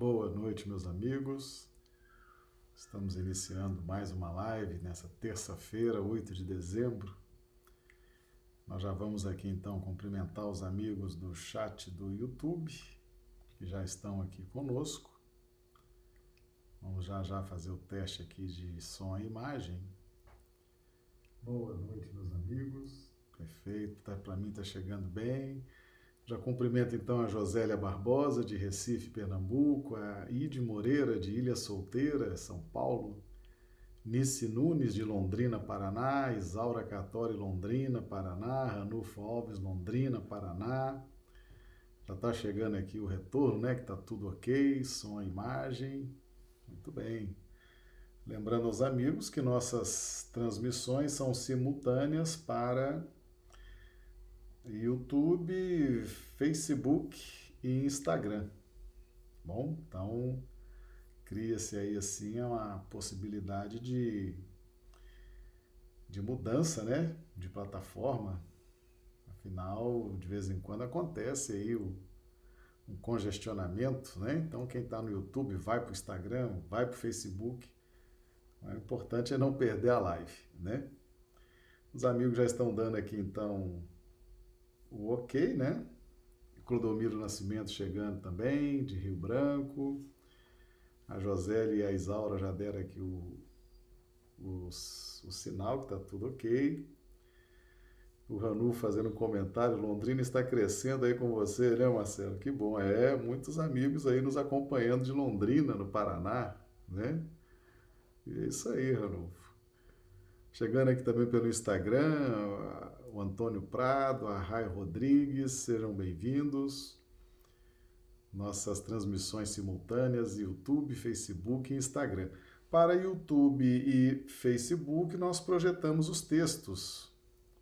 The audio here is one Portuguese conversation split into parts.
Boa noite, meus amigos. Estamos iniciando mais uma live nessa terça-feira, 8 de dezembro. Nós já vamos aqui então cumprimentar os amigos do chat do YouTube que já estão aqui conosco. Vamos já já fazer o teste aqui de som e imagem. Boa noite, meus amigos. Perfeito, tá, para mim está chegando bem. Já cumprimento então a Josélia Barbosa, de Recife, Pernambuco, a Ide Moreira, de Ilha Solteira, São Paulo, Nice Nunes, de Londrina, Paraná, Isaura Catori, Londrina, Paraná, Ranulfo Alves, Londrina, Paraná. Já está chegando aqui o retorno, né? Que está tudo ok, som imagem. Muito bem. Lembrando aos amigos que nossas transmissões são simultâneas para YouTube, Facebook e Instagram. Bom, então cria-se aí assim uma possibilidade de, de mudança, né, de plataforma. Afinal, de vez em quando acontece aí o, um congestionamento, né? Então quem está no YouTube vai para o Instagram, vai para o Facebook. O importante é não perder a live, né? Os amigos já estão dando aqui então o ok, né? Clodomiro Nascimento chegando também, de Rio Branco. A Josélia e a Isaura já deram aqui o, o, o sinal que está tudo ok. O Ranu fazendo um comentário, Londrina está crescendo aí com você, né, Marcelo? Que bom. É, muitos amigos aí nos acompanhando de Londrina, no Paraná, né? E é isso aí, Ranulfo. Chegando aqui também pelo Instagram, o Antônio Prado, a Rai Rodrigues, sejam bem-vindos. Nossas transmissões simultâneas, YouTube, Facebook e Instagram. Para YouTube e Facebook, nós projetamos os textos.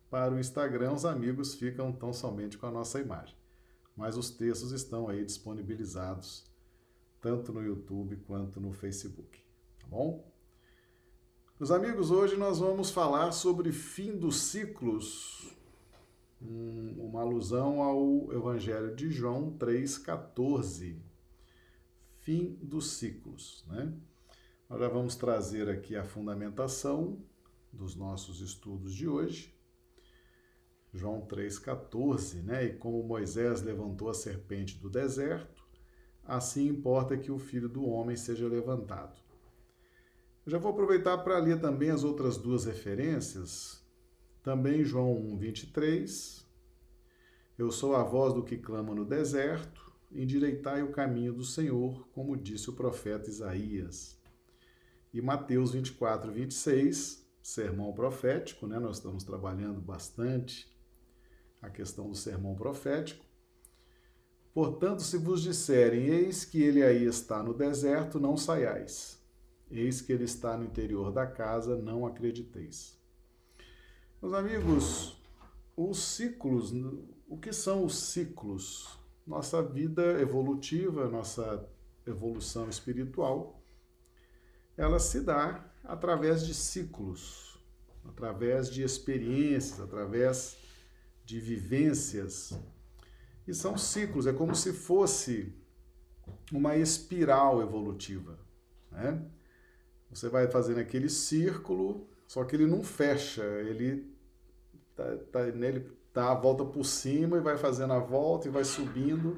Para o Instagram, os amigos ficam tão somente com a nossa imagem. Mas os textos estão aí disponibilizados tanto no YouTube quanto no Facebook. Tá bom? Meus amigos, hoje nós vamos falar sobre fim dos ciclos, uma alusão ao Evangelho de João 3,14. Fim dos ciclos, né? Nós já vamos trazer aqui a fundamentação dos nossos estudos de hoje. João 3,14, né? E como Moisés levantou a serpente do deserto, assim importa que o filho do homem seja levantado já vou aproveitar para ler também as outras duas referências. Também João 1, 23. Eu sou a voz do que clama no deserto, endireitai o caminho do Senhor, como disse o profeta Isaías. E Mateus 24, 26, sermão profético, né? Nós estamos trabalhando bastante a questão do sermão profético. Portanto, se vos disserem, eis que ele aí está no deserto, não saiais. Eis que ele está no interior da casa, não acrediteis. Meus amigos, os ciclos, o que são os ciclos? Nossa vida evolutiva, nossa evolução espiritual, ela se dá através de ciclos, através de experiências, através de vivências. E são ciclos, é como se fosse uma espiral evolutiva. Né? Você vai fazendo aquele círculo, só que ele não fecha, ele tá, tá nele dá a volta por cima e vai fazendo a volta e vai subindo.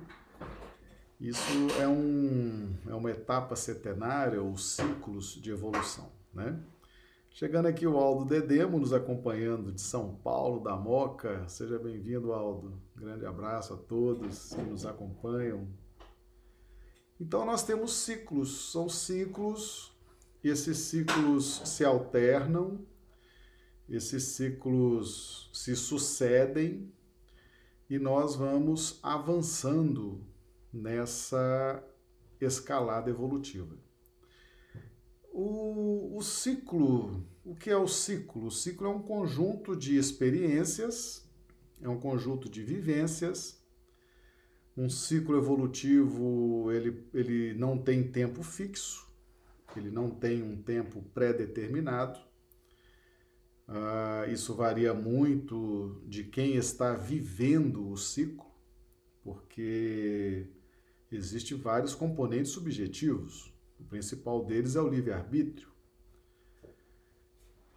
Isso é, um, é uma etapa setenária ou ciclos de evolução, né? Chegando aqui o Aldo Dedemo, nos acompanhando de São Paulo, da Moca. Seja bem-vindo, Aldo. Grande abraço a todos que nos acompanham. Então, nós temos ciclos, são ciclos esses ciclos se alternam, esses ciclos se sucedem e nós vamos avançando nessa escalada evolutiva. O, o, ciclo, o que é o ciclo? O ciclo é um conjunto de experiências, é um conjunto de vivências. Um ciclo evolutivo, ele, ele não tem tempo fixo, ele não tem um tempo pré-determinado. Uh, isso varia muito de quem está vivendo o ciclo, porque existem vários componentes subjetivos. O principal deles é o livre-arbítrio.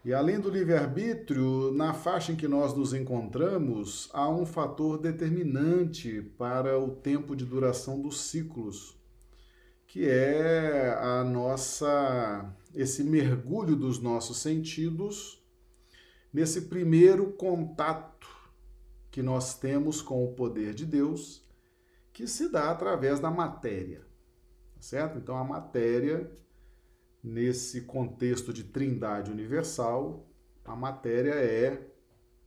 E além do livre-arbítrio, na faixa em que nós nos encontramos, há um fator determinante para o tempo de duração dos ciclos, que é a nossa esse mergulho dos nossos sentidos nesse primeiro contato que nós temos com o poder de Deus, que se dá através da matéria. Tá certo? Então a matéria nesse contexto de trindade universal, a matéria é,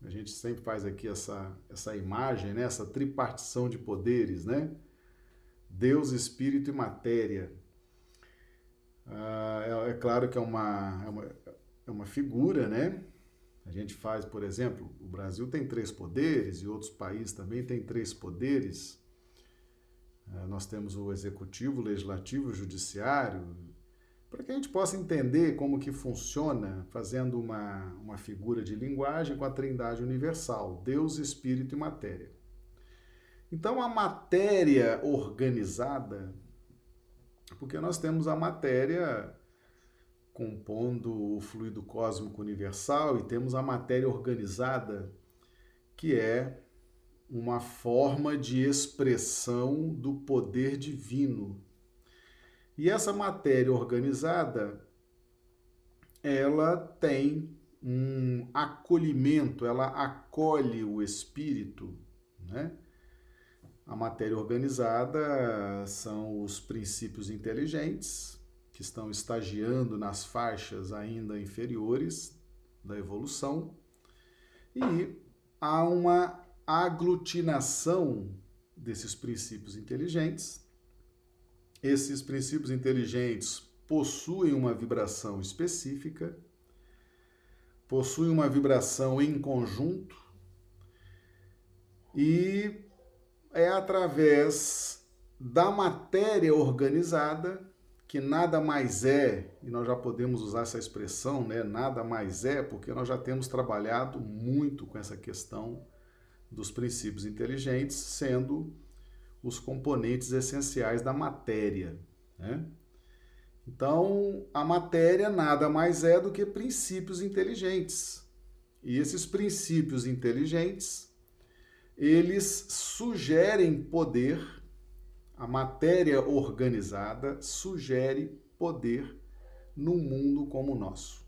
a gente sempre faz aqui essa, essa imagem, né? essa tripartição de poderes, né? Deus, Espírito e matéria. Ah, é, é, claro que é uma, é, uma, é uma figura, né? A gente faz, por exemplo, o Brasil tem três poderes e outros países também têm três poderes. Ah, nós temos o executivo, o legislativo, o judiciário, para que a gente possa entender como que funciona, fazendo uma, uma figura de linguagem com a trindade universal, Deus, Espírito e Matéria. Então, a matéria organizada, porque nós temos a matéria compondo o fluido cósmico universal e temos a matéria organizada, que é uma forma de expressão do poder divino e essa matéria organizada, ela tem um acolhimento, ela acolhe o espírito, né? A matéria organizada são os princípios inteligentes que estão estagiando nas faixas ainda inferiores da evolução. E há uma aglutinação desses princípios inteligentes. Esses princípios inteligentes possuem uma vibração específica, possuem uma vibração em conjunto e é através da matéria organizada que nada mais é, e nós já podemos usar essa expressão, né? Nada mais é, porque nós já temos trabalhado muito com essa questão dos princípios inteligentes, sendo os componentes essenciais da matéria. Né? Então, a matéria nada mais é do que princípios inteligentes. E esses princípios inteligentes, eles sugerem poder, a matéria organizada sugere poder num mundo como o nosso.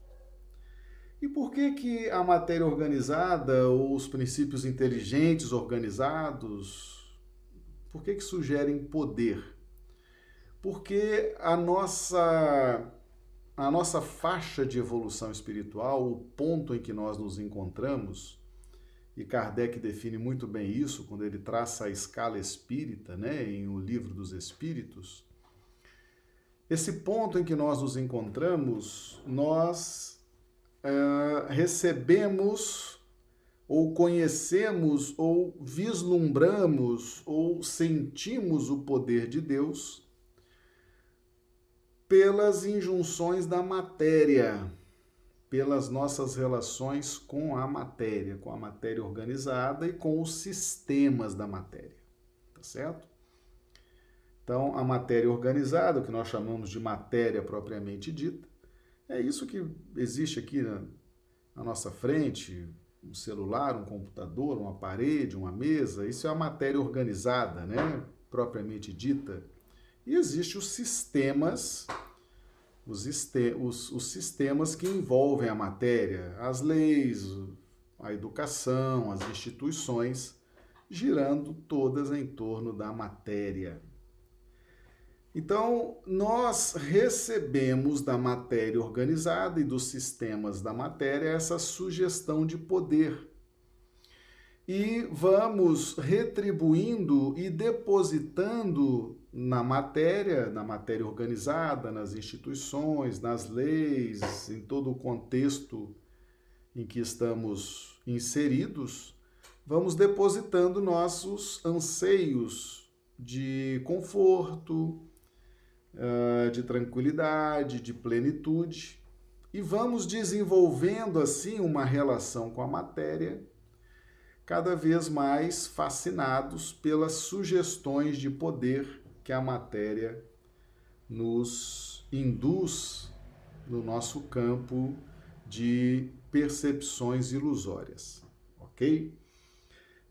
E por que que a matéria organizada, os princípios inteligentes organizados, por que, que sugerem poder? Porque a nossa, a nossa faixa de evolução espiritual, o ponto em que nós nos encontramos, e Kardec define muito bem isso quando ele traça a escala espírita, né, em O Livro dos Espíritos. Esse ponto em que nós nos encontramos, nós uh, recebemos ou conhecemos, ou vislumbramos, ou sentimos o poder de Deus pelas injunções da matéria, pelas nossas relações com a matéria, com a matéria organizada e com os sistemas da matéria, tá certo? Então, a matéria organizada, o que nós chamamos de matéria propriamente dita, é isso que existe aqui na, na nossa frente, um celular, um computador, uma parede, uma mesa, isso é a matéria organizada, né? propriamente dita. E existem os sistemas, os, os, os sistemas que envolvem a matéria, as leis, a educação, as instituições, girando todas em torno da matéria. Então, nós recebemos da matéria organizada e dos sistemas da matéria essa sugestão de poder. E vamos retribuindo e depositando na matéria, na matéria organizada, nas instituições, nas leis, em todo o contexto em que estamos inseridos, vamos depositando nossos anseios de conforto, uh, de tranquilidade, de plenitude, e vamos desenvolvendo assim uma relação com a matéria, cada vez mais fascinados pelas sugestões de poder que a matéria nos induz no nosso campo de percepções ilusórias, ok?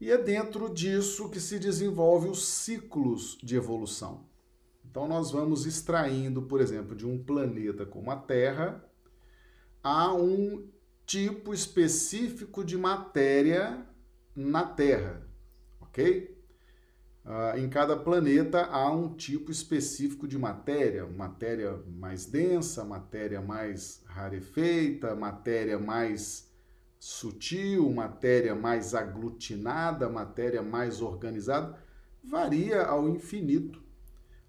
E é dentro disso que se desenvolve os ciclos de evolução. Então, nós vamos extraindo, por exemplo, de um planeta como a Terra, há um tipo específico de matéria na Terra, ok? Uh, em cada planeta há um tipo específico de matéria, matéria mais densa, matéria mais rarefeita, matéria mais sutil, matéria mais aglutinada, matéria mais organizada, varia ao infinito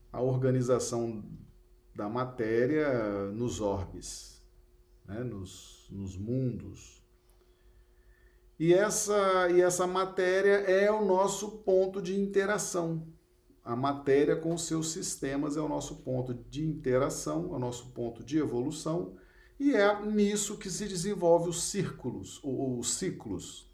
a organização da matéria nos orbes, né? nos, nos mundos, e essa, e essa matéria é o nosso ponto de interação. A matéria com seus sistemas é o nosso ponto de interação, é o nosso ponto de evolução, e é nisso que se desenvolve os círculos, os ciclos.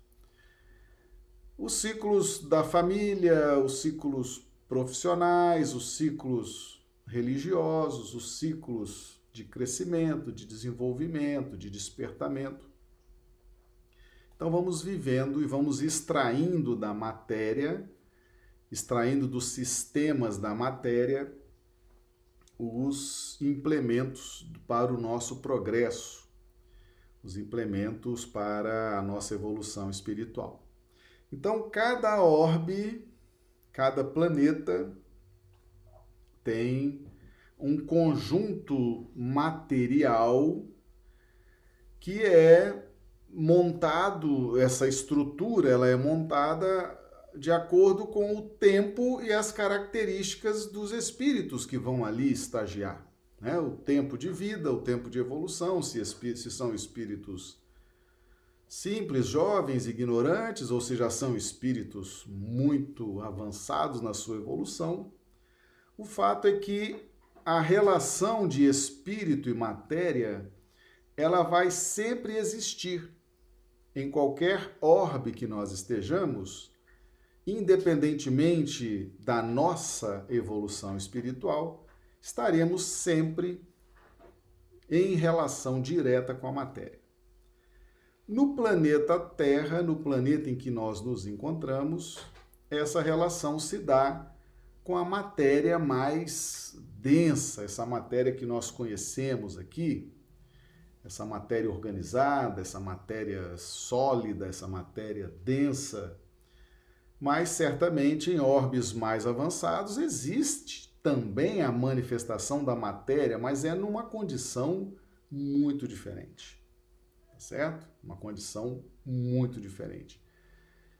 Os ciclos da família, os ciclos profissionais, os ciclos religiosos, os ciclos de crescimento, de desenvolvimento, de despertamento. Então vamos vivendo e vamos extraindo da matéria, extraindo dos sistemas da matéria os implementos para o nosso progresso, os implementos para a nossa evolução espiritual. Então cada orbe, cada planeta tem um conjunto material que é montado, essa estrutura, ela é montada de acordo com o tempo e as características dos espíritos que vão ali estagiar. Né? O tempo de vida, o tempo de evolução, se, se são espíritos simples, jovens, ignorantes, ou se já são espíritos muito avançados na sua evolução. O fato é que a relação de espírito e matéria ela vai sempre existir em qualquer orbe que nós estejamos, independentemente da nossa evolução espiritual, estaremos sempre em relação direta com a matéria. No planeta Terra, no planeta em que nós nos encontramos, essa relação se dá com a matéria mais densa, essa matéria que nós conhecemos aqui, essa matéria organizada, essa matéria sólida, essa matéria densa. Mas certamente em orbes mais avançados existe também a manifestação da matéria, mas é numa condição muito diferente. Tá certo? Uma condição muito diferente.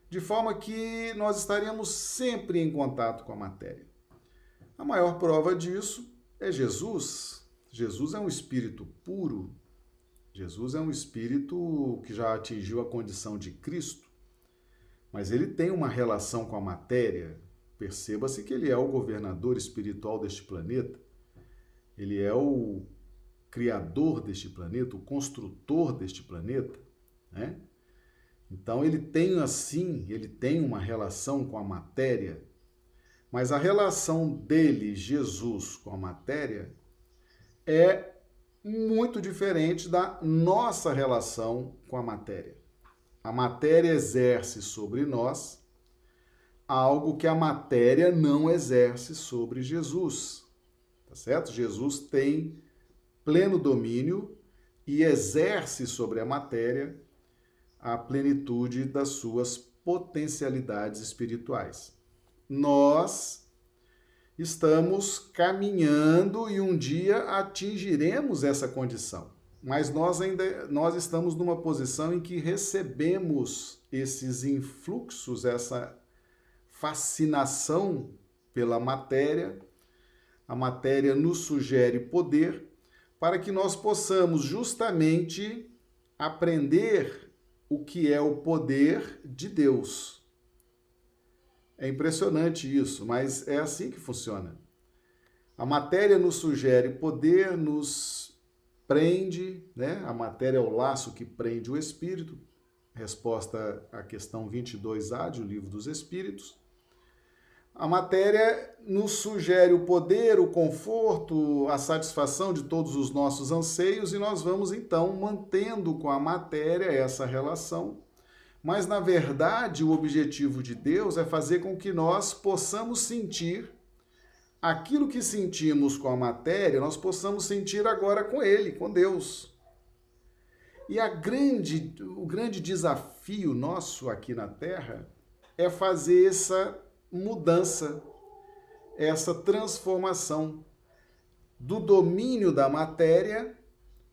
De forma que nós estaríamos sempre em contato com a matéria. A maior prova disso é Jesus. Jesus é um espírito puro, Jesus é um espírito que já atingiu a condição de Cristo, mas ele tem uma relação com a matéria. Perceba-se que ele é o governador espiritual deste planeta, ele é o criador deste planeta, o construtor deste planeta, né? Então ele tem assim, ele tem uma relação com a matéria, mas a relação dele, Jesus, com a matéria é muito diferente da nossa relação com a matéria. A matéria exerce sobre nós algo que a matéria não exerce sobre Jesus. Tá certo? Jesus tem pleno domínio e exerce sobre a matéria a plenitude das suas potencialidades espirituais. Nós estamos caminhando e um dia atingiremos essa condição. Mas nós ainda nós estamos numa posição em que recebemos esses influxos, essa fascinação pela matéria. A matéria nos sugere poder para que nós possamos justamente aprender o que é o poder de Deus é impressionante isso, mas é assim que funciona. A matéria nos sugere poder, nos prende, né? A matéria é o laço que prende o espírito. Resposta à questão 22A do Livro dos Espíritos. A matéria nos sugere o poder, o conforto, a satisfação de todos os nossos anseios e nós vamos então mantendo com a matéria essa relação. Mas na verdade, o objetivo de Deus é fazer com que nós possamos sentir aquilo que sentimos com a matéria, nós possamos sentir agora com Ele, com Deus. E a grande, o grande desafio nosso aqui na Terra é fazer essa mudança, essa transformação do domínio da matéria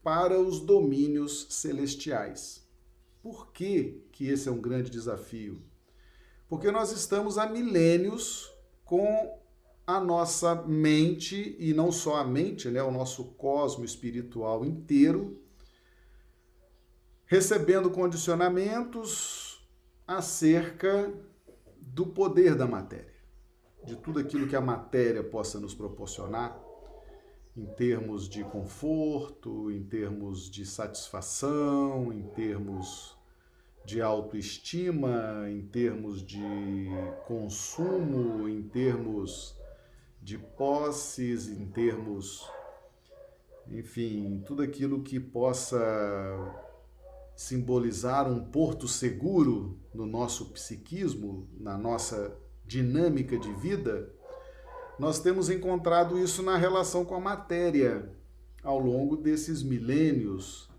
para os domínios celestiais. Por que, que esse é um grande desafio? Porque nós estamos há milênios com a nossa mente, e não só a mente, né, o nosso cosmo espiritual inteiro, recebendo condicionamentos acerca do poder da matéria, de tudo aquilo que a matéria possa nos proporcionar em termos de conforto, em termos de satisfação, em termos de autoestima, em termos de consumo, em termos de posses, em termos, enfim, tudo aquilo que possa simbolizar um porto seguro no nosso psiquismo, na nossa dinâmica de vida, nós temos encontrado isso na relação com a matéria ao longo desses milênios.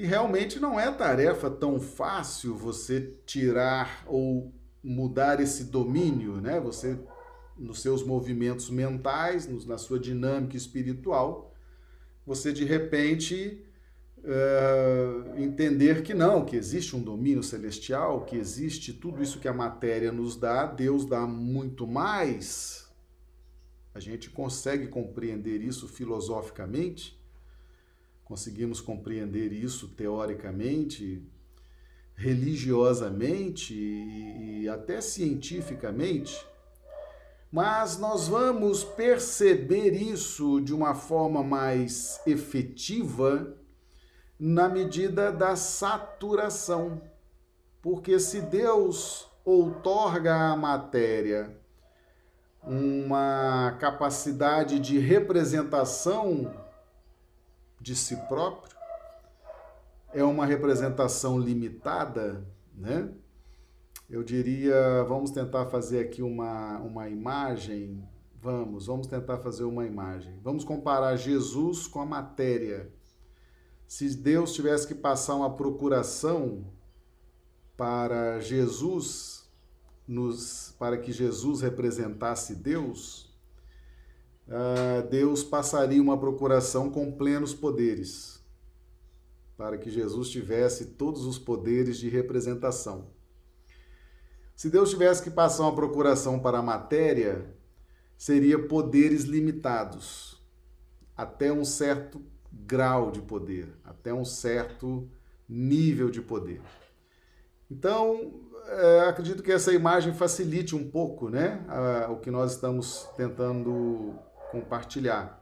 E realmente não é tarefa tão fácil você tirar ou mudar esse domínio, né? Você nos seus movimentos mentais, na sua dinâmica espiritual, você de repente uh, entender que não, que existe um domínio celestial, que existe tudo isso que a matéria nos dá, Deus dá muito mais. A gente consegue compreender isso filosoficamente, conseguimos compreender isso teoricamente, religiosamente e, até cientificamente, mas nós vamos perceber isso de uma forma mais efetiva na medida da saturação. Porque se Deus outorga à matéria uma capacidade de representação de si próprio, é uma representação limitada, né? Eu diria, vamos tentar fazer aqui uma, uma imagem. Vamos, vamos tentar fazer uma imagem. Vamos comparar Jesus com a matéria se Deus tivesse que passar uma procuração para Jesus, nos, para que Jesus representasse Deus, uh, Deus passaria uma procuração com plenos poderes, para que Jesus tivesse todos os poderes de representação. Se Deus tivesse que passar uma procuração para a matéria, seria poderes limitados, até um certo grau de poder, até um certo nível de poder. Então, é, acredito que essa imagem facilite um pouco né, a, o que nós estamos tentando compartilhar.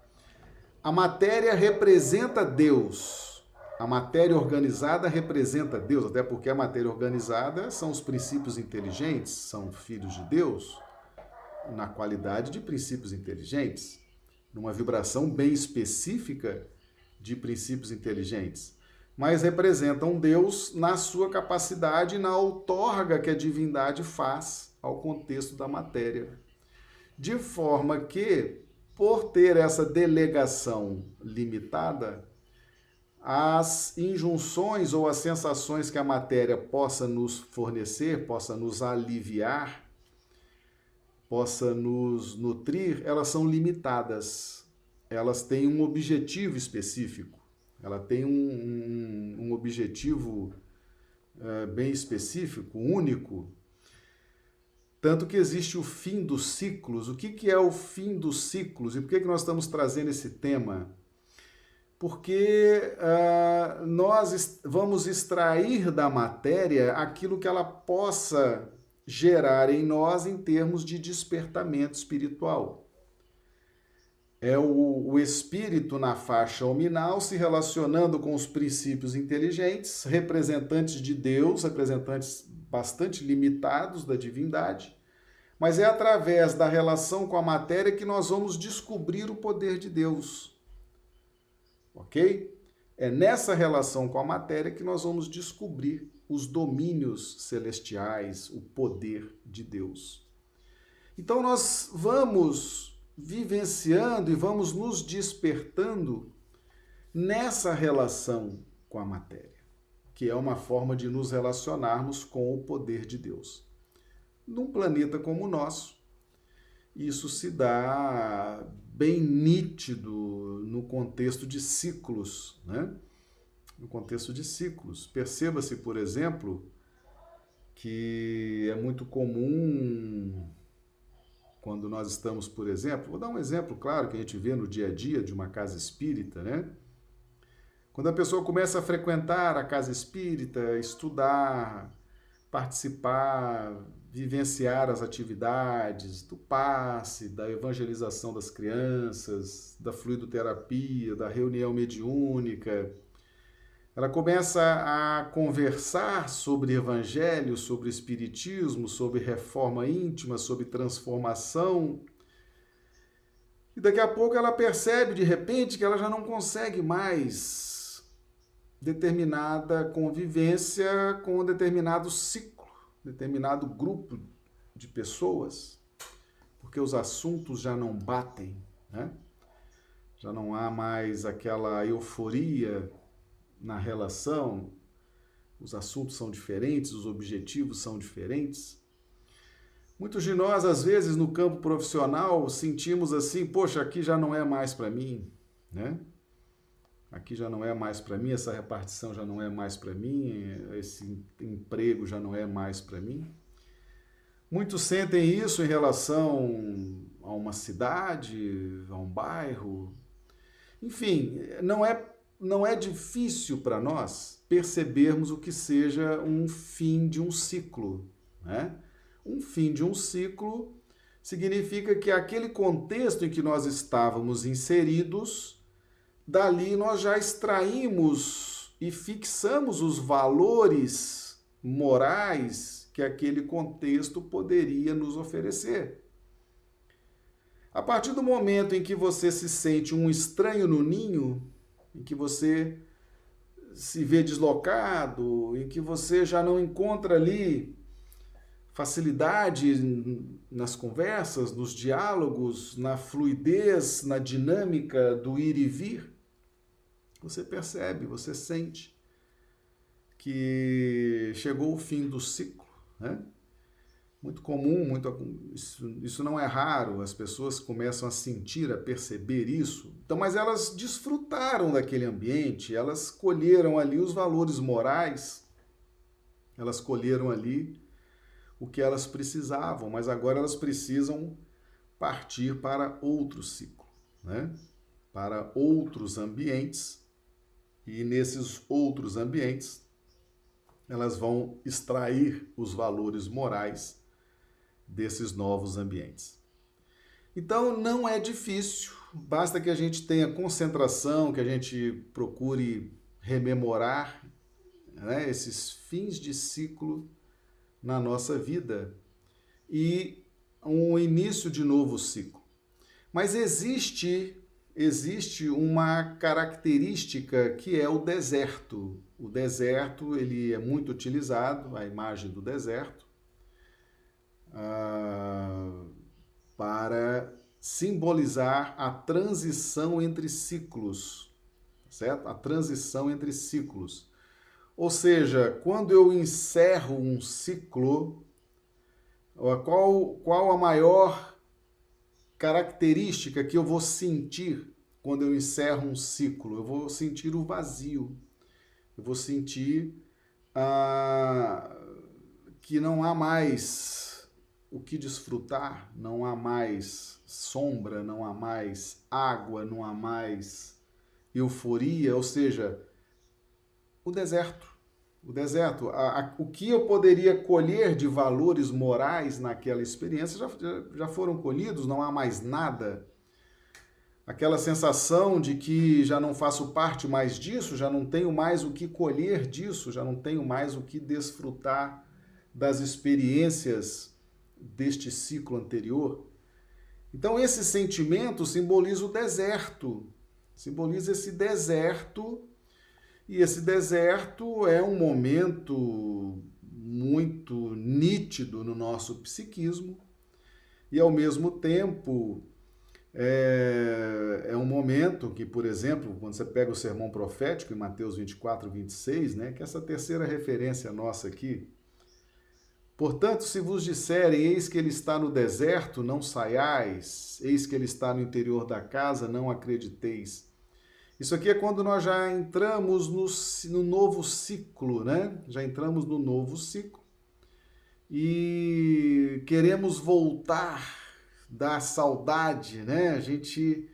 A matéria representa Deus. A matéria organizada representa Deus, até porque a matéria organizada são os princípios inteligentes, são filhos de Deus, na qualidade de princípios inteligentes, numa vibração bem específica de princípios inteligentes, mas representam Deus na sua capacidade e na outorga que a divindade faz ao contexto da matéria. De forma que, por ter essa delegação limitada, as injunções ou as sensações que a matéria possa nos fornecer, possa nos aliviar, possa nos nutrir, elas são limitadas elas têm um objetivo específico, ela tem um, um, um objetivo é, bem específico, único. Tanto que existe o fim dos ciclos. O que, que é o fim dos ciclos e por que, que nós estamos trazendo esse tema? Porque uh, nós vamos extrair da matéria aquilo que ela possa gerar em nós em termos de despertamento espiritual é o, o espírito na faixa ominal se relacionando com os princípios inteligentes, representantes de Deus, representantes bastante limitados da divindade, mas é através da relação com a matéria que nós vamos descobrir o poder de Deus. Ok? É nessa relação com a matéria que nós vamos descobrir os domínios celestiais, o poder de Deus. Então nós vamos vivenciando e vamos nos despertando nessa relação com a matéria, que é uma forma de nos relacionarmos com o poder de Deus. Num planeta como o nosso, isso se dá bem nítido no contexto de ciclos, né? No contexto de ciclos. Perceba-se, por exemplo, que é muito comum quando nós estamos, por exemplo, vou dar um exemplo claro que a gente vê no dia a dia de uma casa espírita, né? Quando a pessoa começa a frequentar a casa espírita, estudar, participar, vivenciar as atividades do passe, da evangelização das crianças, da fluidoterapia, da reunião mediúnica, ela começa a conversar sobre evangelho, sobre espiritismo, sobre reforma íntima, sobre transformação. E daqui a pouco ela percebe de repente que ela já não consegue mais determinada convivência com um determinado ciclo, determinado grupo de pessoas, porque os assuntos já não batem, né? Já não há mais aquela euforia na relação, os assuntos são diferentes, os objetivos são diferentes. Muitos de nós, às vezes, no campo profissional, sentimos assim: poxa, aqui já não é mais para mim, né? Aqui já não é mais para mim, essa repartição já não é mais para mim, esse emprego já não é mais para mim. Muitos sentem isso em relação a uma cidade, a um bairro. Enfim, não é não é difícil para nós percebermos o que seja um fim de um ciclo. Né? Um fim de um ciclo significa que aquele contexto em que nós estávamos inseridos, dali nós já extraímos e fixamos os valores morais que aquele contexto poderia nos oferecer. A partir do momento em que você se sente um estranho no ninho, em que você se vê deslocado, em que você já não encontra ali facilidade nas conversas, nos diálogos, na fluidez, na dinâmica do ir e vir, você percebe, você sente que chegou o fim do ciclo, né? Muito comum, muito, isso, isso não é raro, as pessoas começam a sentir, a perceber isso. Então, mas elas desfrutaram daquele ambiente, elas colheram ali os valores morais, elas colheram ali o que elas precisavam, mas agora elas precisam partir para outro ciclo, né? para outros ambientes, e nesses outros ambientes elas vão extrair os valores morais desses novos ambientes. Então não é difícil, basta que a gente tenha concentração, que a gente procure rememorar né, esses fins de ciclo na nossa vida e um início de novo ciclo. Mas existe existe uma característica que é o deserto. O deserto ele é muito utilizado, a imagem do deserto, ah, para simbolizar a transição entre ciclos, certo? A transição entre ciclos. Ou seja, quando eu encerro um ciclo, qual, qual a maior característica que eu vou sentir quando eu encerro um ciclo? Eu vou sentir o vazio. Eu vou sentir ah, que não há mais o que desfrutar, não há mais sombra, não há mais água, não há mais euforia, ou seja, o deserto. O deserto, a, a, o que eu poderia colher de valores morais naquela experiência já, já foram colhidos, não há mais nada. Aquela sensação de que já não faço parte mais disso, já não tenho mais o que colher disso, já não tenho mais o que desfrutar das experiências deste ciclo anterior. Então, esse sentimento simboliza o deserto, simboliza esse deserto, e esse deserto é um momento muito nítido no nosso psiquismo, e ao mesmo tempo é, é, um momento que, por exemplo, quando você pega o sermão profético em Mateus 24, 26, né, que é essa terceira referência nossa aqui, Portanto, se vos disserem, eis que ele está no deserto, não saiais, eis que ele está no interior da casa, não acrediteis. Isso aqui é quando nós já entramos no, no novo ciclo, né? Já entramos no novo ciclo e queremos voltar da saudade, né? A gente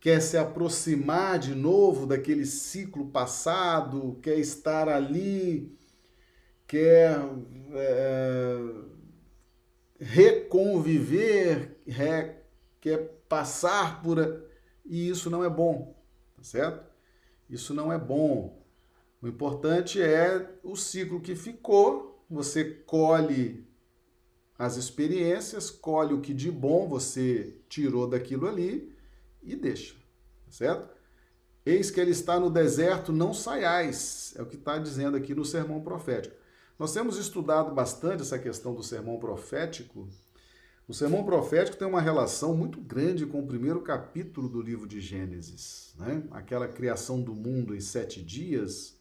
quer se aproximar de novo daquele ciclo passado, quer estar ali quer é, reconviver, re, quer passar por. E isso não é bom, tá certo? Isso não é bom. O importante é o ciclo que ficou, você colhe as experiências, colhe o que de bom você tirou daquilo ali e deixa, tá certo? Eis que ele está no deserto, não saiais, é o que está dizendo aqui no sermão profético. Nós temos estudado bastante essa questão do sermão profético. O sermão profético tem uma relação muito grande com o primeiro capítulo do livro de Gênesis, né? aquela criação do mundo em sete dias.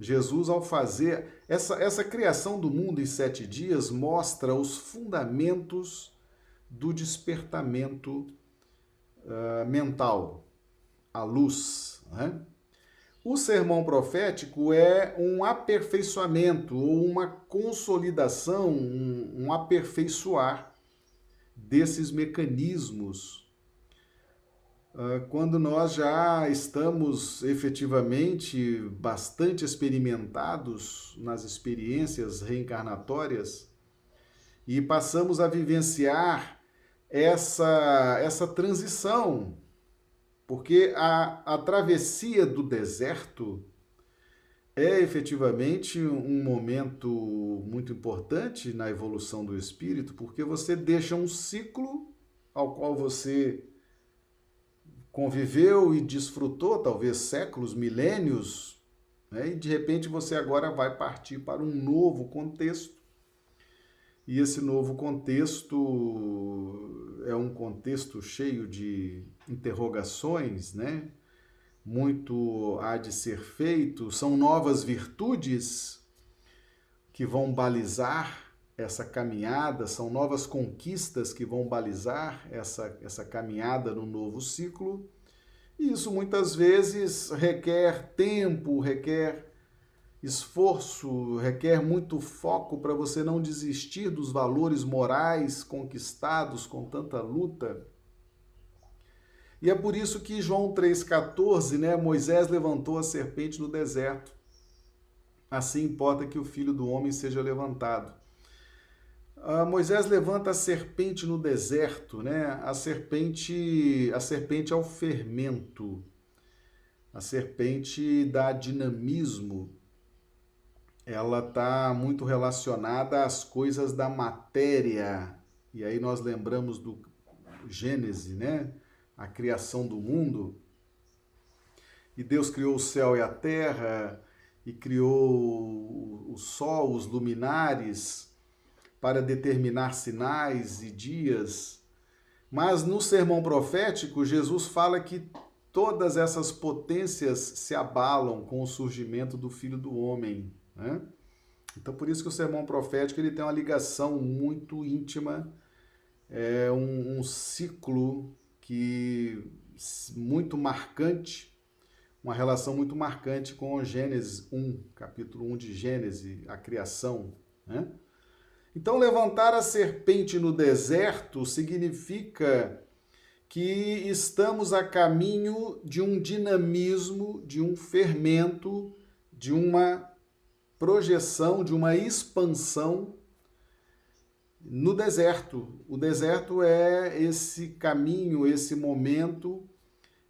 Jesus, ao fazer essa, essa criação do mundo em sete dias, mostra os fundamentos do despertamento uh, mental, a luz. Né? O sermão profético é um aperfeiçoamento ou uma consolidação, um, um aperfeiçoar desses mecanismos. Uh, quando nós já estamos efetivamente bastante experimentados nas experiências reencarnatórias e passamos a vivenciar essa, essa transição porque a, a travessia do deserto é efetivamente um momento muito importante na evolução do espírito, porque você deixa um ciclo ao qual você conviveu e desfrutou, talvez séculos, milênios, né? e de repente você agora vai partir para um novo contexto. E esse novo contexto é um contexto cheio de interrogações, né? Muito há de ser feito, são novas virtudes que vão balizar essa caminhada, são novas conquistas que vão balizar essa, essa caminhada no novo ciclo. E isso muitas vezes requer tempo, requer esforço, requer muito foco para você não desistir dos valores morais conquistados com tanta luta. E é por isso que João 3,14, né, Moisés levantou a serpente no deserto. Assim importa que o filho do homem seja levantado. Ah, Moisés levanta a serpente no deserto, né? A serpente, a serpente é o fermento. A serpente dá dinamismo. Ela está muito relacionada às coisas da matéria. E aí nós lembramos do Gênesis, né? a criação do mundo, e Deus criou o céu e a terra, e criou o sol, os luminares, para determinar sinais e dias. Mas no sermão profético, Jesus fala que todas essas potências se abalam com o surgimento do Filho do Homem. Né? Então, por isso que o sermão profético ele tem uma ligação muito íntima, é um, um ciclo que muito marcante, uma relação muito marcante com Gênesis 1, capítulo 1 de Gênesis, a criação. Né? Então, levantar a serpente no deserto significa que estamos a caminho de um dinamismo, de um fermento, de uma projeção, de uma expansão no deserto. O deserto é esse caminho, esse momento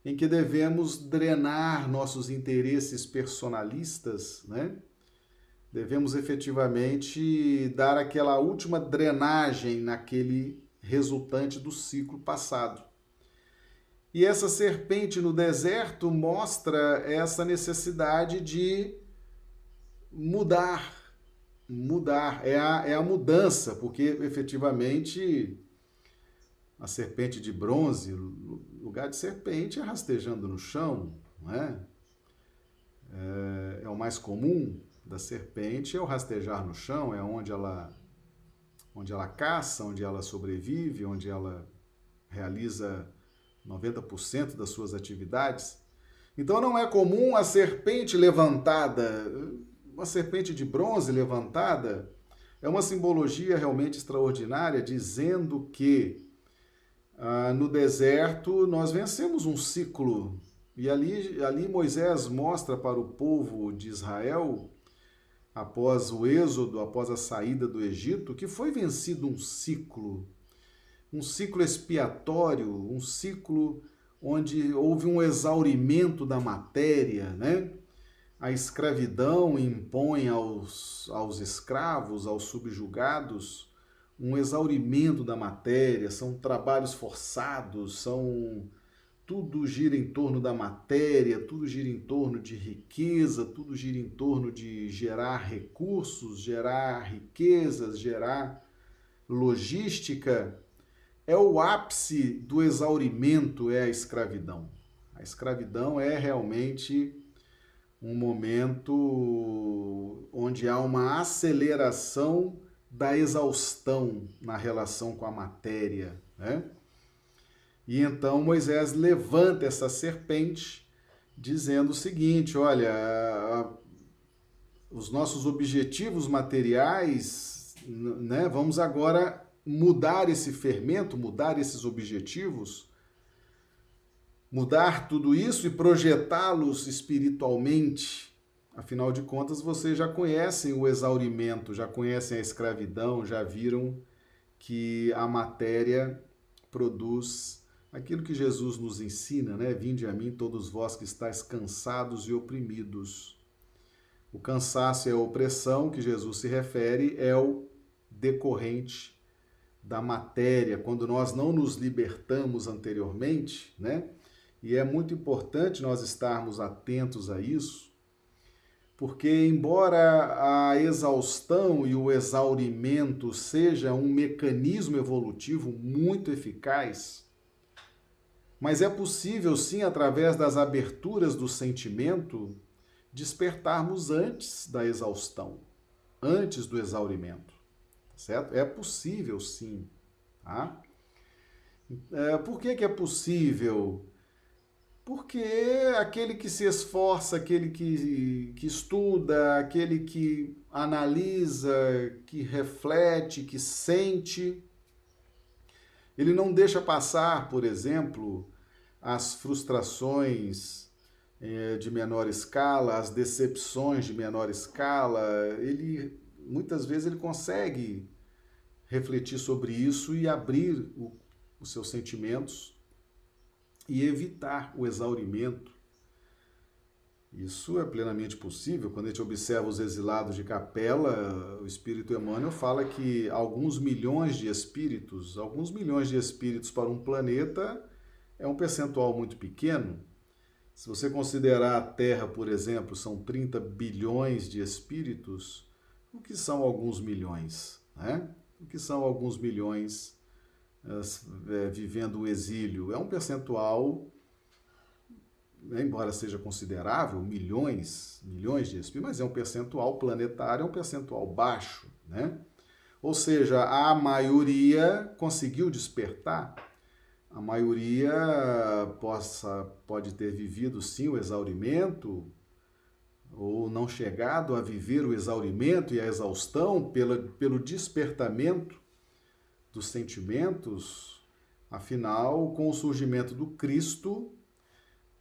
em que devemos drenar nossos interesses personalistas, né? devemos efetivamente dar aquela última drenagem naquele resultante do ciclo passado. E essa serpente no deserto mostra essa necessidade de mudar. Mudar. É a, é a mudança, porque efetivamente a serpente de bronze, lugar de serpente é rastejando no chão, não é? É, é o mais comum da serpente é o rastejar no chão, é onde ela onde ela caça, onde ela sobrevive, onde ela realiza 90% das suas atividades. Então não é comum a serpente levantada, uma serpente de bronze levantada, é uma simbologia realmente extraordinária, dizendo que ah, no deserto nós vencemos um ciclo. E ali, ali Moisés mostra para o povo de Israel, após o êxodo, após a saída do Egito, que foi vencido um ciclo um ciclo expiatório, um ciclo onde houve um exaurimento da matéria, né? A escravidão impõe aos, aos escravos, aos subjugados, um exaurimento da matéria, são trabalhos forçados, são tudo gira em torno da matéria, tudo gira em torno de riqueza, tudo gira em torno de gerar recursos, gerar riquezas, gerar logística é o ápice do exaurimento é a escravidão. A escravidão é realmente um momento onde há uma aceleração da exaustão na relação com a matéria, né? E então Moisés levanta essa serpente dizendo o seguinte: olha, os nossos objetivos materiais, né? Vamos agora mudar esse fermento, mudar esses objetivos, mudar tudo isso e projetá-los espiritualmente. Afinal de contas, vocês já conhecem o exaurimento, já conhecem a escravidão, já viram que a matéria produz aquilo que Jesus nos ensina, né? Vinde a mim todos vós que estáis cansados e oprimidos. O cansaço e a opressão que Jesus se refere é o decorrente da matéria, quando nós não nos libertamos anteriormente, né? E é muito importante nós estarmos atentos a isso, porque embora a exaustão e o exaurimento seja um mecanismo evolutivo muito eficaz, mas é possível sim, através das aberturas do sentimento, despertarmos antes da exaustão, antes do exaurimento certo? É possível sim, tá? É, por que, que é possível? Porque aquele que se esforça, aquele que, que estuda, aquele que analisa, que reflete, que sente, ele não deixa passar, por exemplo, as frustrações é, de menor escala, as decepções de menor escala, ele muitas vezes ele consegue refletir sobre isso e abrir o, os seus sentimentos e evitar o exaurimento. Isso é plenamente possível. Quando a gente observa os exilados de Capela, o Espírito Emmanuel fala que alguns milhões de espíritos, alguns milhões de espíritos para um planeta é um percentual muito pequeno. Se você considerar a Terra, por exemplo, são 30 bilhões de espíritos, o que são alguns milhões? Né? O que são alguns milhões vivendo o exílio? É um percentual, né, embora seja considerável, milhões, milhões de espíritos, mas é um percentual planetário, é um percentual baixo. Né? Ou seja, a maioria conseguiu despertar, a maioria possa, pode ter vivido sim o exaurimento, ou não chegado a viver o exaurimento e a exaustão pela, pelo despertamento dos sentimentos, afinal, com o surgimento do Cristo,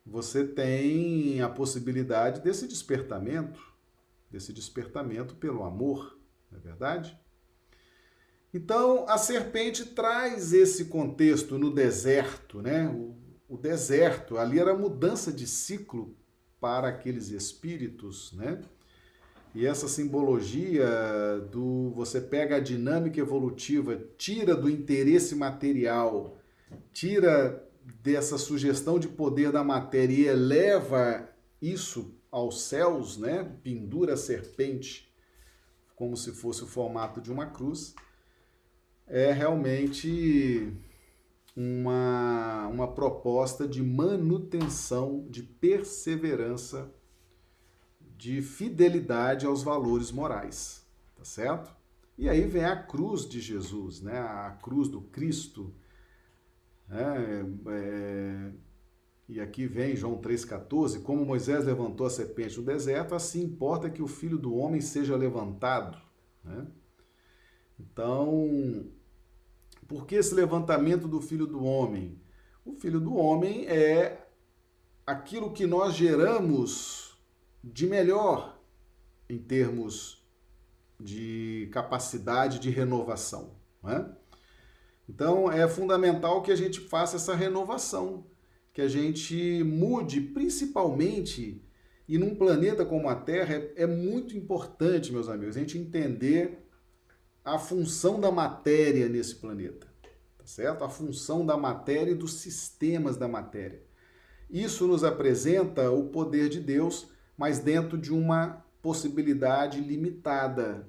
você tem a possibilidade desse despertamento, desse despertamento pelo amor, não é verdade? Então, a serpente traz esse contexto no deserto, né? O, o deserto, ali era mudança de ciclo para aqueles espíritos, né? E essa simbologia do você pega a dinâmica evolutiva, tira do interesse material, tira dessa sugestão de poder da matéria e eleva isso aos céus, né? Pendura a serpente como se fosse o formato de uma cruz, é realmente uma, uma proposta de manutenção, de perseverança, de fidelidade aos valores morais, tá certo? E aí vem a cruz de Jesus, né? A cruz do Cristo. Né? É, e aqui vem João 3,14: Como Moisés levantou a serpente no deserto, assim importa que o filho do homem seja levantado. Né? Então, por que esse levantamento do filho do homem? O filho do homem é aquilo que nós geramos de melhor em termos de capacidade de renovação. Né? Então, é fundamental que a gente faça essa renovação que a gente mude, principalmente, e num planeta como a Terra, é, é muito importante, meus amigos, a gente entender a função da matéria nesse planeta, tá certo? A função da matéria e dos sistemas da matéria. Isso nos apresenta o poder de Deus, mas dentro de uma possibilidade limitada.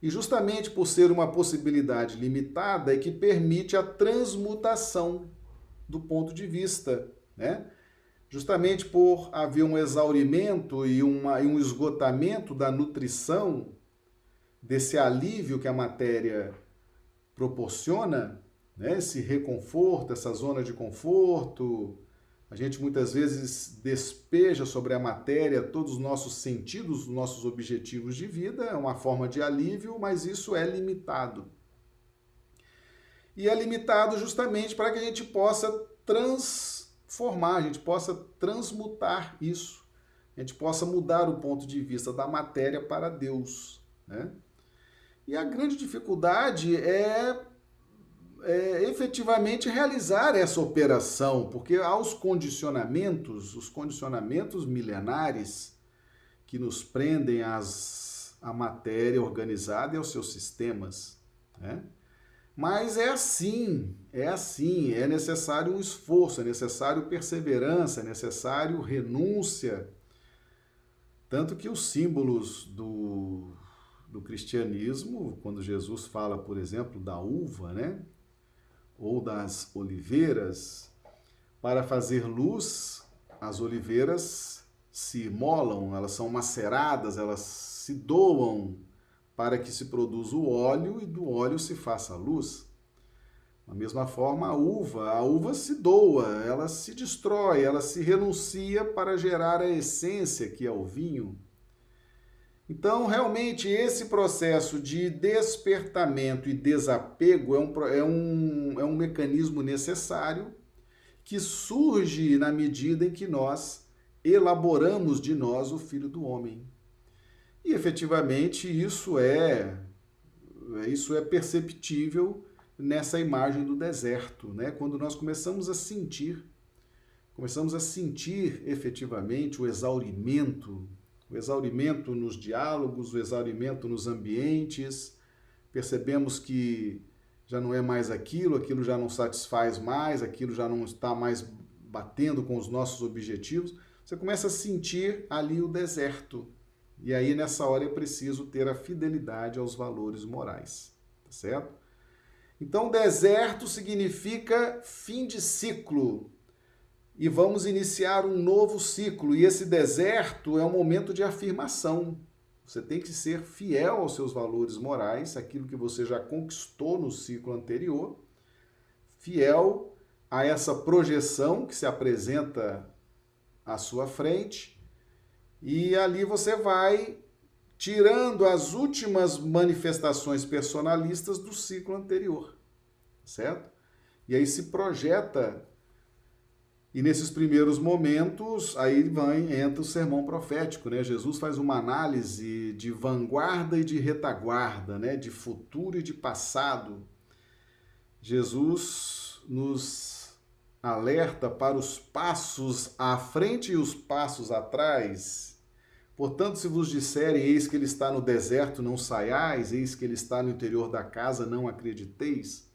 E justamente por ser uma possibilidade limitada é que permite a transmutação do ponto de vista, né? Justamente por haver um exaurimento e, uma, e um esgotamento da nutrição, desse alívio que a matéria proporciona, né? esse reconforto, essa zona de conforto. A gente muitas vezes despeja sobre a matéria todos os nossos sentidos, os nossos objetivos de vida, é uma forma de alívio, mas isso é limitado e é limitado justamente para que a gente possa transformar, a gente possa transmutar isso, a gente possa mudar o ponto de vista da matéria para Deus. Né? E a grande dificuldade é, é efetivamente realizar essa operação, porque há os condicionamentos, os condicionamentos milenares que nos prendem às, à matéria organizada e aos seus sistemas. Né? Mas é assim, é assim, é necessário um esforço, é necessário perseverança, é necessário renúncia. Tanto que os símbolos do, do cristianismo, quando Jesus fala, por exemplo, da uva, né? Ou das oliveiras, para fazer luz, as oliveiras se molam, elas são maceradas, elas se doam para que se produza o óleo e do óleo se faça a luz. Da mesma forma, a uva, a uva se doa, ela se destrói, ela se renuncia para gerar a essência que é o vinho. Então, realmente, esse processo de despertamento e desapego é um, é um, é um mecanismo necessário que surge na medida em que nós elaboramos de nós o Filho do Homem. E efetivamente isso é isso é perceptível nessa imagem do deserto, né? Quando nós começamos a sentir começamos a sentir efetivamente o exaurimento, o exaurimento nos diálogos, o exaurimento nos ambientes, percebemos que já não é mais aquilo, aquilo já não satisfaz mais, aquilo já não está mais batendo com os nossos objetivos. Você começa a sentir ali o deserto, e aí, nessa hora, é preciso ter a fidelidade aos valores morais, tá certo? Então, deserto significa fim de ciclo. E vamos iniciar um novo ciclo. E esse deserto é um momento de afirmação. Você tem que ser fiel aos seus valores morais, aquilo que você já conquistou no ciclo anterior, fiel a essa projeção que se apresenta à sua frente e ali você vai tirando as últimas manifestações personalistas do ciclo anterior, certo? E aí se projeta e nesses primeiros momentos, aí vai, entra o sermão profético, né? Jesus faz uma análise de vanguarda e de retaguarda, né? De futuro e de passado. Jesus nos alerta para os passos à frente e os passos atrás Portanto, se vos disserem, eis que ele está no deserto, não saiais, eis que ele está no interior da casa, não acrediteis.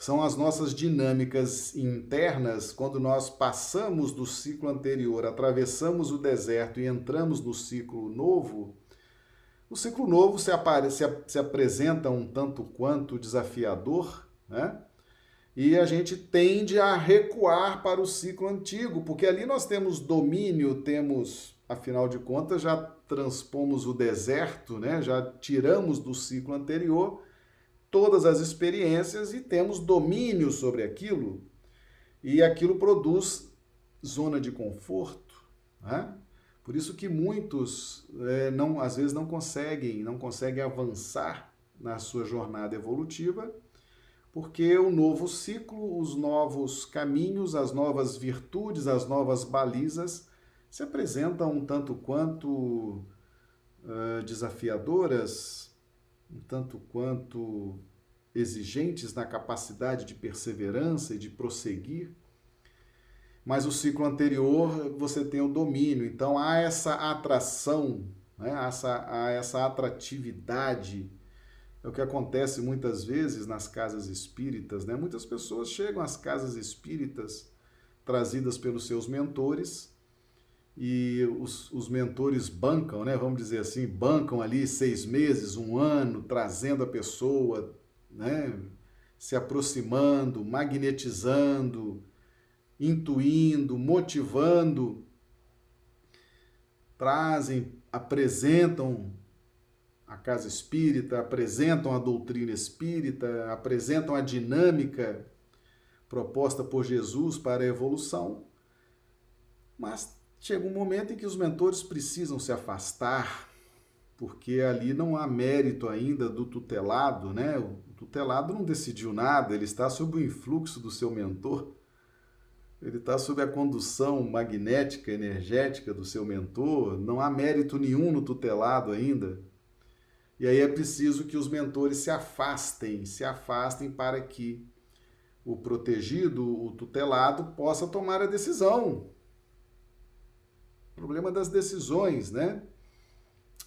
São as nossas dinâmicas internas quando nós passamos do ciclo anterior, atravessamos o deserto e entramos no ciclo novo. O ciclo novo se, se, se apresenta um tanto quanto desafiador, né? E a gente tende a recuar para o ciclo antigo, porque ali nós temos domínio, temos afinal de contas, já transpomos o deserto, né? já tiramos do ciclo anterior todas as experiências e temos domínio sobre aquilo, e aquilo produz zona de conforto. Né? Por isso que muitos é, não, às vezes não conseguem, não conseguem avançar na sua jornada evolutiva, porque o novo ciclo, os novos caminhos, as novas virtudes, as novas balizas se apresentam um tanto quanto uh, desafiadoras, um tanto quanto exigentes na capacidade de perseverança e de prosseguir. Mas o ciclo anterior você tem o domínio, então há essa atração, né? essa, há essa atratividade. É o que acontece muitas vezes nas casas espíritas. Né? Muitas pessoas chegam às casas espíritas trazidas pelos seus mentores e os, os mentores bancam, né? Vamos dizer assim, bancam ali seis meses, um ano, trazendo a pessoa, né? Se aproximando, magnetizando, intuindo, motivando, trazem, apresentam a casa espírita, apresentam a doutrina espírita, apresentam a dinâmica proposta por Jesus para a evolução, mas chega um momento em que os mentores precisam se afastar, porque ali não há mérito ainda do tutelado, né? O tutelado não decidiu nada, ele está sob o influxo do seu mentor, ele está sob a condução magnética, energética do seu mentor, não há mérito nenhum no tutelado ainda. E aí é preciso que os mentores se afastem, se afastem para que o protegido, o tutelado, possa tomar a decisão, problema das decisões, né?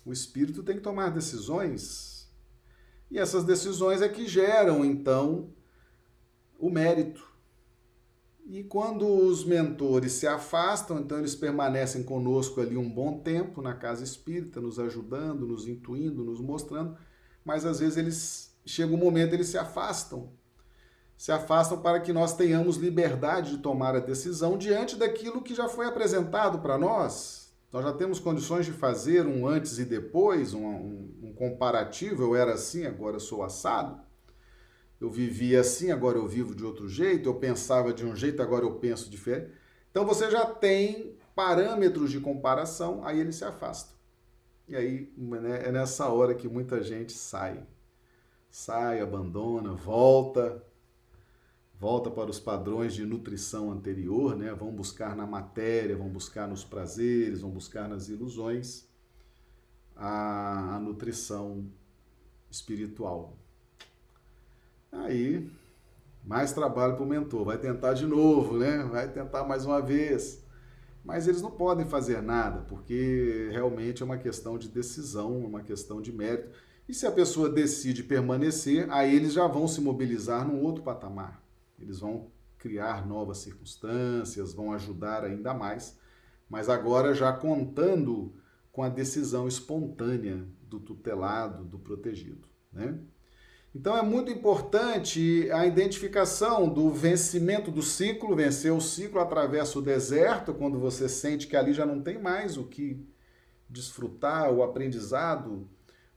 O espírito tem que tomar decisões. E essas decisões é que geram, então, o mérito. E quando os mentores se afastam, então eles permanecem conosco ali um bom tempo na casa espírita, nos ajudando, nos intuindo, nos mostrando, mas às vezes eles chega um momento eles se afastam se afastam para que nós tenhamos liberdade de tomar a decisão diante daquilo que já foi apresentado para nós. Nós já temos condições de fazer um antes e depois, um, um, um comparativo. Eu era assim, agora sou assado. Eu vivia assim, agora eu vivo de outro jeito. Eu pensava de um jeito, agora eu penso diferente. Então você já tem parâmetros de comparação, aí ele se afasta. E aí né, é nessa hora que muita gente sai. Sai, abandona, volta, volta para os padrões de nutrição anterior, né? Vão buscar na matéria, vão buscar nos prazeres, vão buscar nas ilusões a, a nutrição espiritual. Aí, mais trabalho para o mentor, vai tentar de novo, né? Vai tentar mais uma vez. Mas eles não podem fazer nada, porque realmente é uma questão de decisão, uma questão de mérito. E se a pessoa decide permanecer, aí eles já vão se mobilizar num outro patamar. Eles vão criar novas circunstâncias, vão ajudar ainda mais, mas agora já contando com a decisão espontânea do tutelado, do protegido, né? Então é muito importante a identificação do vencimento do ciclo, vencer o ciclo atravessa o deserto, quando você sente que ali já não tem mais o que desfrutar, o aprendizado,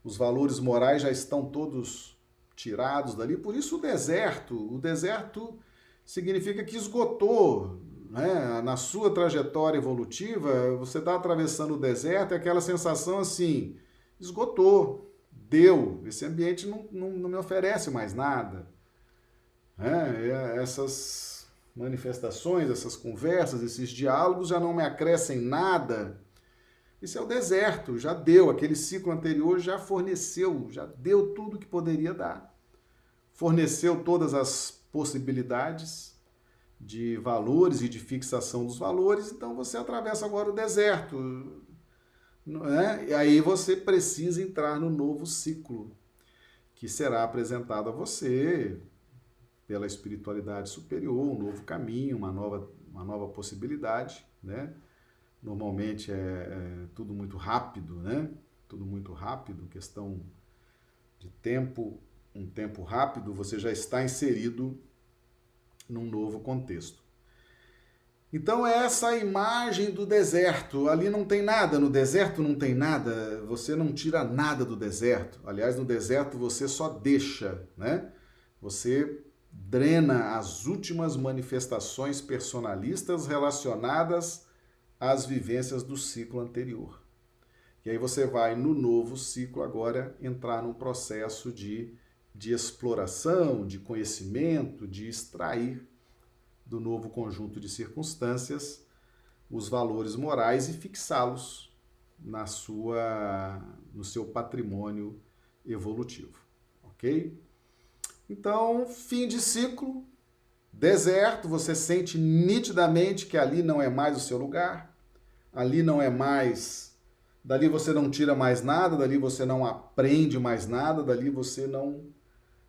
os valores morais já estão todos tirados dali. Por isso o deserto, o deserto significa que esgotou, né? Na sua trajetória evolutiva, você está atravessando o deserto, é aquela sensação assim, esgotou, deu, esse ambiente não, não, não me oferece mais nada. É, essas manifestações, essas conversas, esses diálogos já não me acrescem nada. Isso é o deserto, já deu, aquele ciclo anterior já forneceu, já deu tudo que poderia dar. Forneceu todas as possibilidades de valores e de fixação dos valores, então você atravessa agora o deserto. né? e aí você precisa entrar no novo ciclo que será apresentado a você pela espiritualidade superior, um novo caminho, uma nova, uma nova possibilidade, né? Normalmente é, é tudo muito rápido, né? Tudo muito rápido, questão de tempo, um tempo rápido, você já está inserido num novo contexto. Então é essa imagem do deserto. Ali não tem nada, no deserto não tem nada, você não tira nada do deserto. Aliás, no deserto você só deixa, né? Você drena as últimas manifestações personalistas relacionadas às vivências do ciclo anterior. E aí você vai no novo ciclo agora entrar num processo de, de exploração, de conhecimento, de extrair do novo conjunto de circunstâncias os valores morais e fixá-los na sua no seu patrimônio evolutivo, OK? Então, fim de ciclo, deserto, você sente nitidamente que ali não é mais o seu lugar, ali não é mais dali você não tira mais nada, dali você não aprende mais nada, dali você não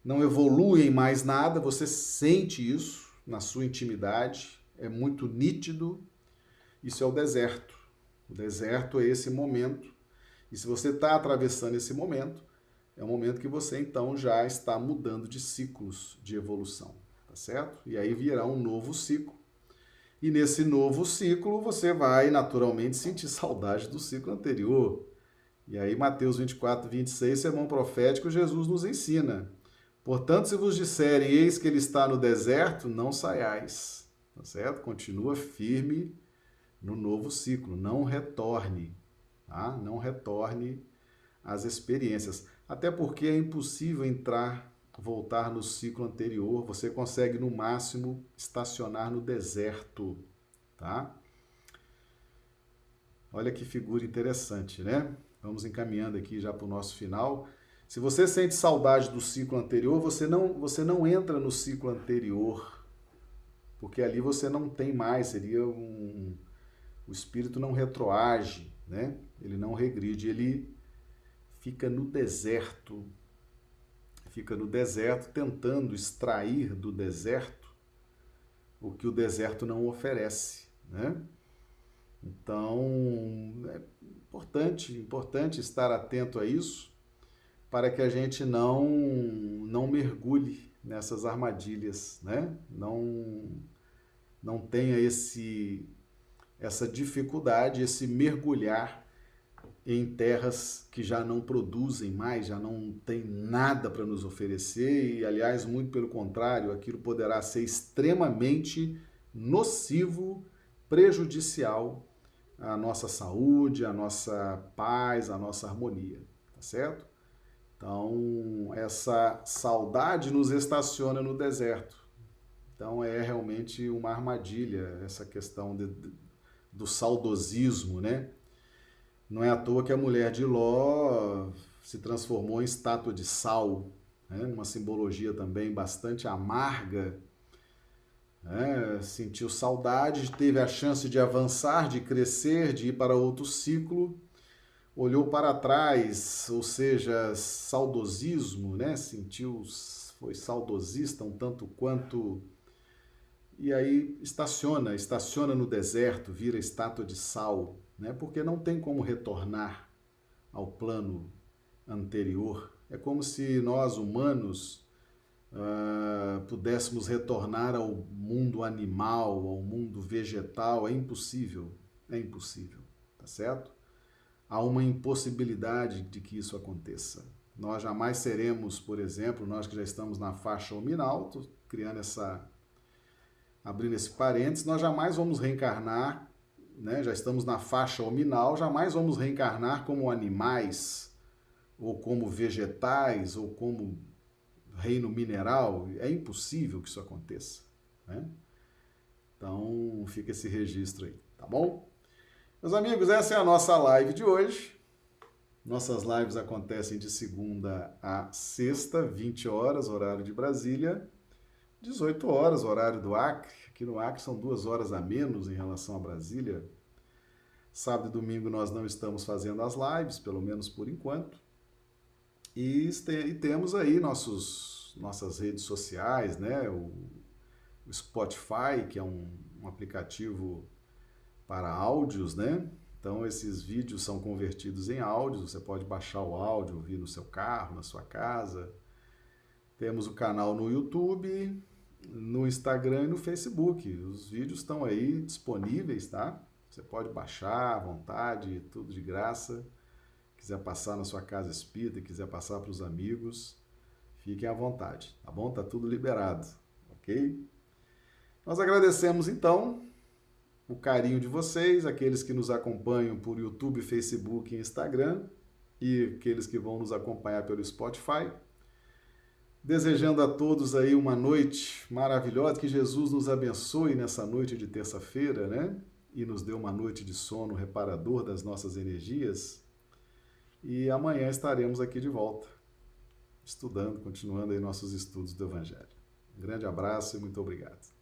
não evolui em mais nada, você sente isso na sua intimidade, é muito nítido. Isso é o deserto. O deserto é esse momento. E se você está atravessando esse momento, é o momento que você então já está mudando de ciclos de evolução, certo? E aí virá um novo ciclo e nesse novo ciclo, você vai naturalmente sentir saudade do ciclo anterior. E aí, Mateus 24, 26, sermão profético, Jesus nos ensina. Portanto, se vos disserem, eis que ele está no deserto, não saiais. Tá certo? Continua firme no novo ciclo. Não retorne. Tá? Não retorne às experiências. Até porque é impossível entrar voltar no ciclo anterior, você consegue no máximo estacionar no deserto, tá? Olha que figura interessante, né? Vamos encaminhando aqui já para o nosso final. Se você sente saudade do ciclo anterior, você não, você não entra no ciclo anterior, porque ali você não tem mais, seria um. O espírito não retroage, né? Ele não regride, ele fica no deserto, fica no deserto tentando extrair do deserto o que o deserto não oferece, né? Então, é importante, importante estar atento a isso para que a gente não não mergulhe nessas armadilhas, né? Não não tenha esse essa dificuldade, esse mergulhar em terras que já não produzem mais, já não tem nada para nos oferecer e, aliás, muito pelo contrário, aquilo poderá ser extremamente nocivo, prejudicial à nossa saúde, à nossa paz, à nossa harmonia, tá certo? Então, essa saudade nos estaciona no deserto. Então, é realmente uma armadilha essa questão de, de, do saudosismo, né? Não é à toa que a mulher de Ló se transformou em estátua de sal, né? uma simbologia também bastante amarga. Né? Sentiu saudade, teve a chance de avançar, de crescer, de ir para outro ciclo, olhou para trás, ou seja, saudosismo, né? sentiu, foi saudosista um tanto quanto. E aí estaciona, estaciona no deserto, vira estátua de sal né? porque não tem como retornar ao plano anterior. É como se nós, humanos, uh, pudéssemos retornar ao mundo animal, ao mundo vegetal. É impossível, é impossível, tá certo? Há uma impossibilidade de que isso aconteça. Nós jamais seremos, por exemplo, nós que já estamos na faixa hominal, criando essa abrindo esse parênteses, nós jamais vamos reencarnar né, já estamos na faixa hominal, jamais vamos reencarnar como animais, ou como vegetais, ou como reino mineral. É impossível que isso aconteça. Né? Então fica esse registro aí, tá bom? Meus amigos, essa é a nossa live de hoje. Nossas lives acontecem de segunda a sexta, 20 horas, horário de Brasília, 18 horas, horário do Acre. Aqui no Acre são duas horas a menos em relação a Brasília. Sábado e domingo nós não estamos fazendo as lives, pelo menos por enquanto. E, e temos aí nossos, nossas redes sociais, né? O, o Spotify, que é um, um aplicativo para áudios, né? Então esses vídeos são convertidos em áudios, você pode baixar o áudio, ouvir no seu carro, na sua casa. Temos o canal no YouTube, no Instagram e no Facebook. Os vídeos estão aí disponíveis, tá? Você pode baixar à vontade, tudo de graça. Quiser passar na sua casa espírita, quiser passar para os amigos, fiquem à vontade, tá bom? Tá tudo liberado, ok? Nós agradecemos então o carinho de vocês, aqueles que nos acompanham por YouTube, Facebook e Instagram e aqueles que vão nos acompanhar pelo Spotify. Desejando a todos aí uma noite maravilhosa, que Jesus nos abençoe nessa noite de terça-feira, né? E nos dê uma noite de sono reparador das nossas energias. E amanhã estaremos aqui de volta, estudando, continuando aí nossos estudos do Evangelho. Um grande abraço e muito obrigado.